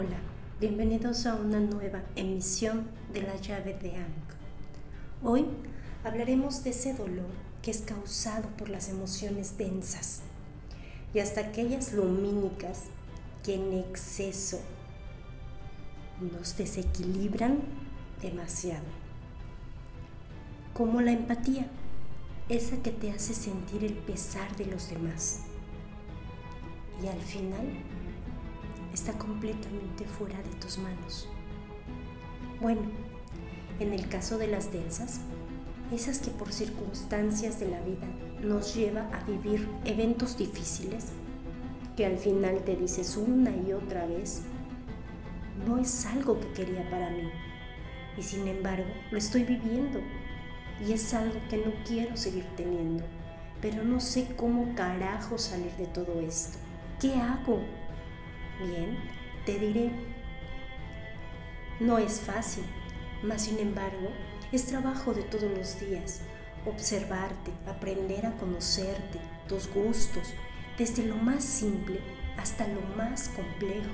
Hola, bienvenidos a una nueva emisión de la llave de Ankh. Hoy hablaremos de ese dolor que es causado por las emociones densas y hasta aquellas lumínicas que en exceso nos desequilibran demasiado. Como la empatía, esa que te hace sentir el pesar de los demás. Y al final está completamente fuera de tus manos. Bueno, en el caso de las densas, esas que por circunstancias de la vida nos lleva a vivir eventos difíciles, que al final te dices una y otra vez, no es algo que quería para mí, y sin embargo lo estoy viviendo, y es algo que no quiero seguir teniendo, pero no sé cómo carajo salir de todo esto. ¿Qué hago? Bien, te diré, no es fácil, mas sin embargo es trabajo de todos los días observarte, aprender a conocerte, tus gustos, desde lo más simple hasta lo más complejo.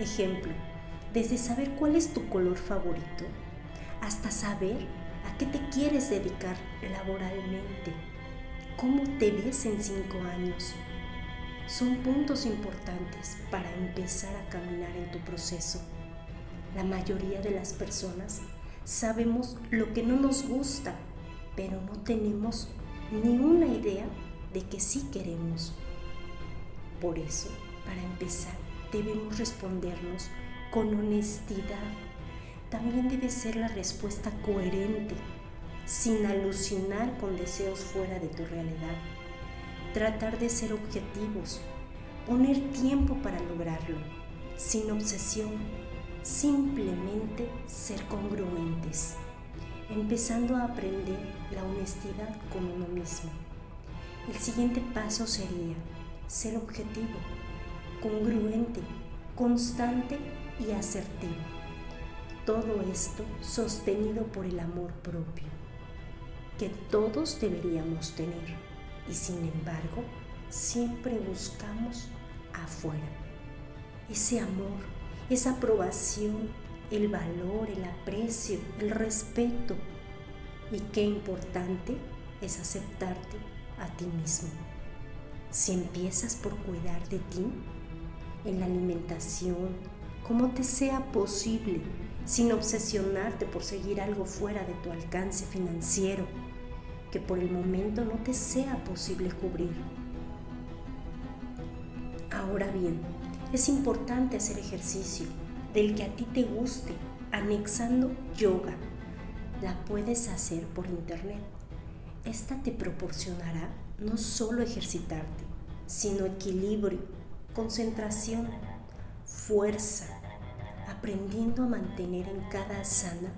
Ejemplo, desde saber cuál es tu color favorito hasta saber a qué te quieres dedicar laboralmente, cómo te ves en cinco años, son puntos importantes para empezar a caminar en tu proceso. La mayoría de las personas sabemos lo que no nos gusta, pero no tenemos ni una idea de que sí queremos. Por eso, para empezar, debemos respondernos con honestidad. También debe ser la respuesta coherente, sin alucinar con deseos fuera de tu realidad tratar de ser objetivos, poner tiempo para lograrlo, sin obsesión, simplemente ser congruentes, empezando a aprender la honestidad con uno mismo. El siguiente paso sería ser objetivo, congruente, constante y asertivo. Todo esto sostenido por el amor propio, que todos deberíamos tener y sin embargo siempre buscamos afuera. Ese amor, esa aprobación, el valor, el aprecio, el respeto. Y qué importante es aceptarte a ti mismo. Si empiezas por cuidar de ti, en la alimentación, como te sea posible, sin obsesionarte por seguir algo fuera de tu alcance financiero, que por el momento no te sea posible cubrir. Ahora bien, es importante hacer ejercicio del que a ti te guste, anexando yoga. La puedes hacer por internet. Esta te proporcionará no solo ejercitarte, sino equilibrio, concentración, fuerza, aprendiendo a mantener en cada sana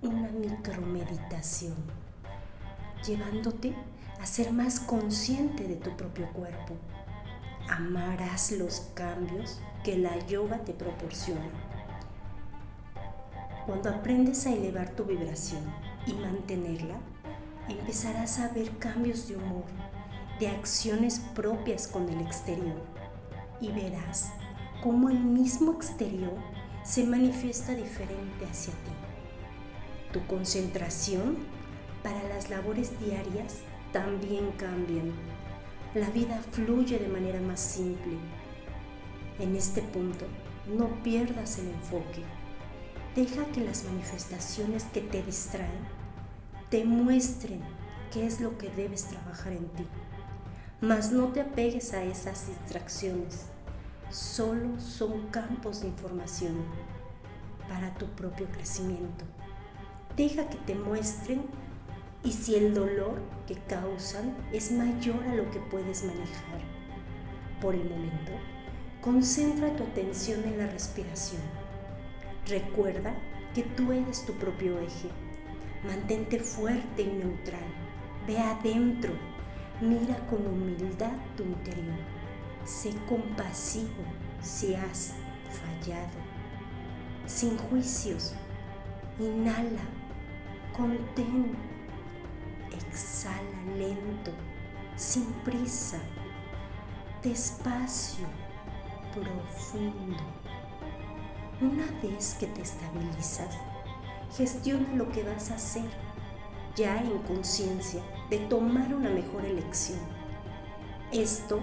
una micromeditación llevándote a ser más consciente de tu propio cuerpo. Amarás los cambios que la yoga te proporciona. Cuando aprendes a elevar tu vibración y mantenerla, empezarás a ver cambios de humor, de acciones propias con el exterior y verás cómo el mismo exterior se manifiesta diferente hacia ti. Tu concentración para las labores diarias también cambian. La vida fluye de manera más simple. En este punto, no pierdas el enfoque. Deja que las manifestaciones que te distraen te muestren qué es lo que debes trabajar en ti. Mas no te apegues a esas distracciones. Solo son campos de información para tu propio crecimiento. Deja que te muestren y si el dolor que causan es mayor a lo que puedes manejar. Por el momento, concentra tu atención en la respiración. Recuerda que tú eres tu propio eje. Mantente fuerte y neutral. Ve adentro. Mira con humildad tu interior. Sé compasivo si has fallado. Sin juicios. Inhala. Contén Exhala lento, sin prisa, despacio, profundo. Una vez que te estabilizas, gestiona lo que vas a hacer, ya en conciencia de tomar una mejor elección. Esto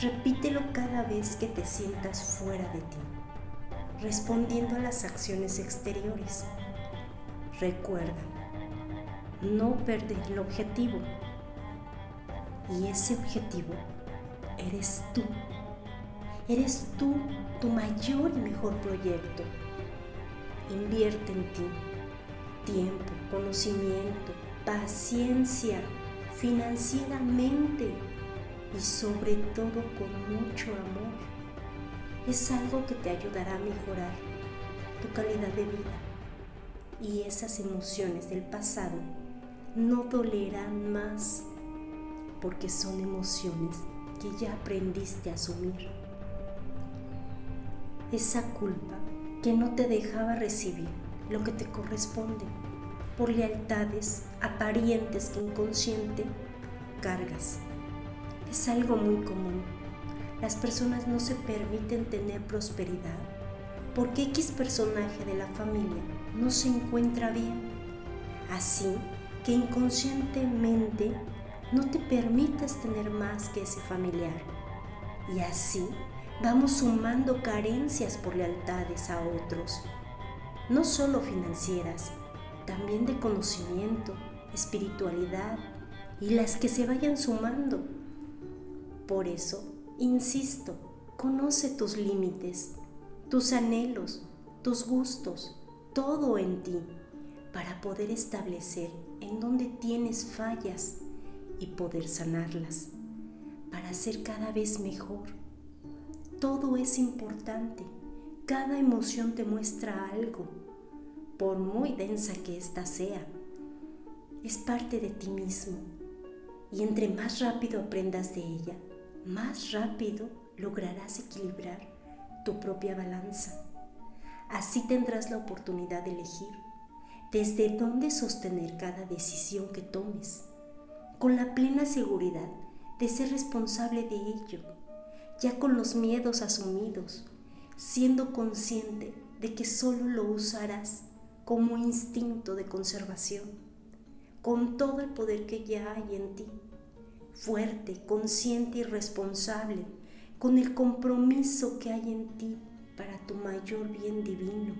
repítelo cada vez que te sientas fuera de ti, respondiendo a las acciones exteriores. Recuerda, no perder el objetivo. Y ese objetivo eres tú. Eres tú tu mayor y mejor proyecto. Invierte en ti. Tiempo, conocimiento, paciencia, financieramente y sobre todo con mucho amor. Es algo que te ayudará a mejorar tu calidad de vida y esas emociones del pasado no dolerán más porque son emociones que ya aprendiste a asumir. Esa culpa que no te dejaba recibir lo que te corresponde por lealtades aparentes que inconsciente cargas. Es algo muy común. Las personas no se permiten tener prosperidad porque X personaje de la familia no se encuentra bien. Así que inconscientemente no te permitas tener más que ese familiar. Y así vamos sumando carencias por lealtades a otros, no solo financieras, también de conocimiento, espiritualidad y las que se vayan sumando. Por eso, insisto, conoce tus límites, tus anhelos, tus gustos, todo en ti, para poder establecer en dónde tienes fallas y poder sanarlas, para ser cada vez mejor. Todo es importante, cada emoción te muestra algo por muy densa que ésta sea. Es parte de ti mismo y entre más rápido aprendas de ella, más rápido lograrás equilibrar tu propia balanza. Así tendrás la oportunidad de elegir desde dónde sostener cada decisión que tomes, con la plena seguridad de ser responsable de ello, ya con los miedos asumidos, siendo consciente de que solo lo usarás como instinto de conservación, con todo el poder que ya hay en ti, fuerte, consciente y responsable, con el compromiso que hay en ti para tu mayor bien divino.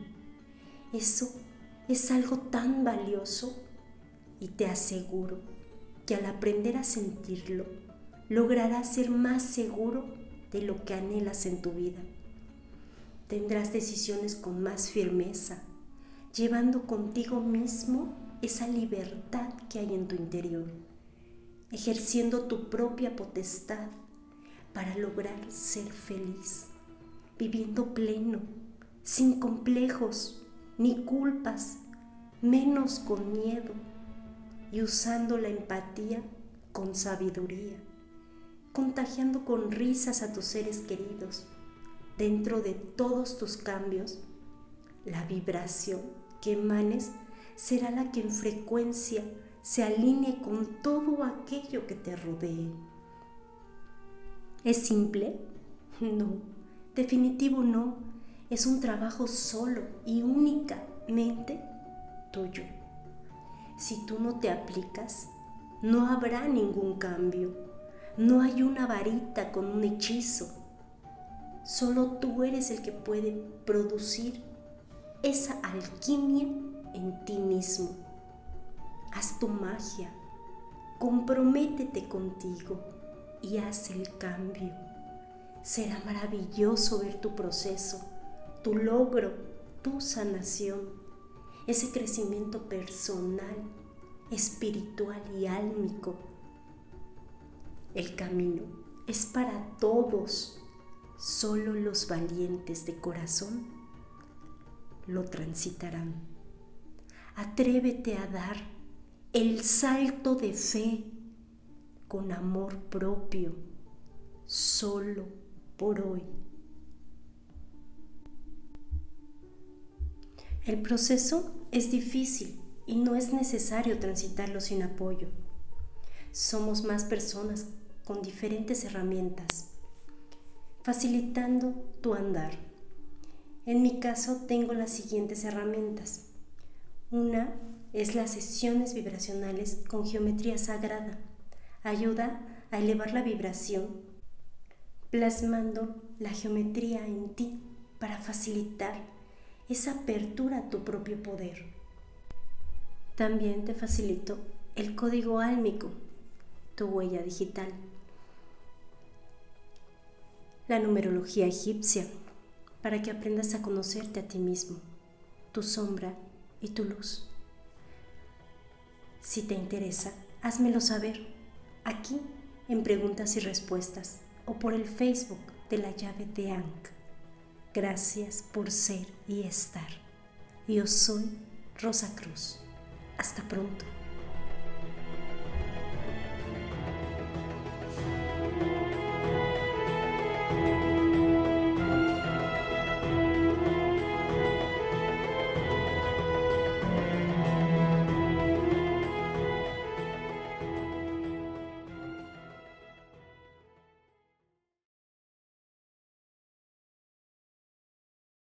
Eso es algo tan valioso y te aseguro que al aprender a sentirlo, lograrás ser más seguro de lo que anhelas en tu vida. Tendrás decisiones con más firmeza, llevando contigo mismo esa libertad que hay en tu interior, ejerciendo tu propia potestad para lograr ser feliz, viviendo pleno, sin complejos ni culpas, menos con miedo y usando la empatía con sabiduría, contagiando con risas a tus seres queridos. Dentro de todos tus cambios, la vibración que emanes será la que en frecuencia se alinee con todo aquello que te rodee. ¿Es simple? No, definitivo no. Es un trabajo solo y únicamente tuyo. Si tú no te aplicas, no habrá ningún cambio. No hay una varita con un hechizo. Solo tú eres el que puede producir esa alquimia en ti mismo. Haz tu magia, comprométete contigo y haz el cambio. Será maravilloso ver tu proceso, tu logro, tu sanación, ese crecimiento personal, espiritual y álmico. El camino es para todos, solo los valientes de corazón lo transitarán. Atrévete a dar el salto de fe con amor propio, solo por hoy. El proceso es difícil y no es necesario transitarlo sin apoyo. Somos más personas con diferentes herramientas, facilitando tu andar en mi caso tengo las siguientes herramientas. Una es las sesiones vibracionales con geometría sagrada. Ayuda a elevar la vibración plasmando la geometría en ti para facilitar esa apertura a tu propio poder. También te facilito el código álmico, tu huella digital. La numerología egipcia, para que aprendas a conocerte a ti mismo, tu sombra y tu luz. Si te interesa, házmelo saber aquí en preguntas y respuestas o por el Facebook de la llave de Ankh. Gracias por ser y estar. Yo soy Rosa Cruz. Hasta pronto.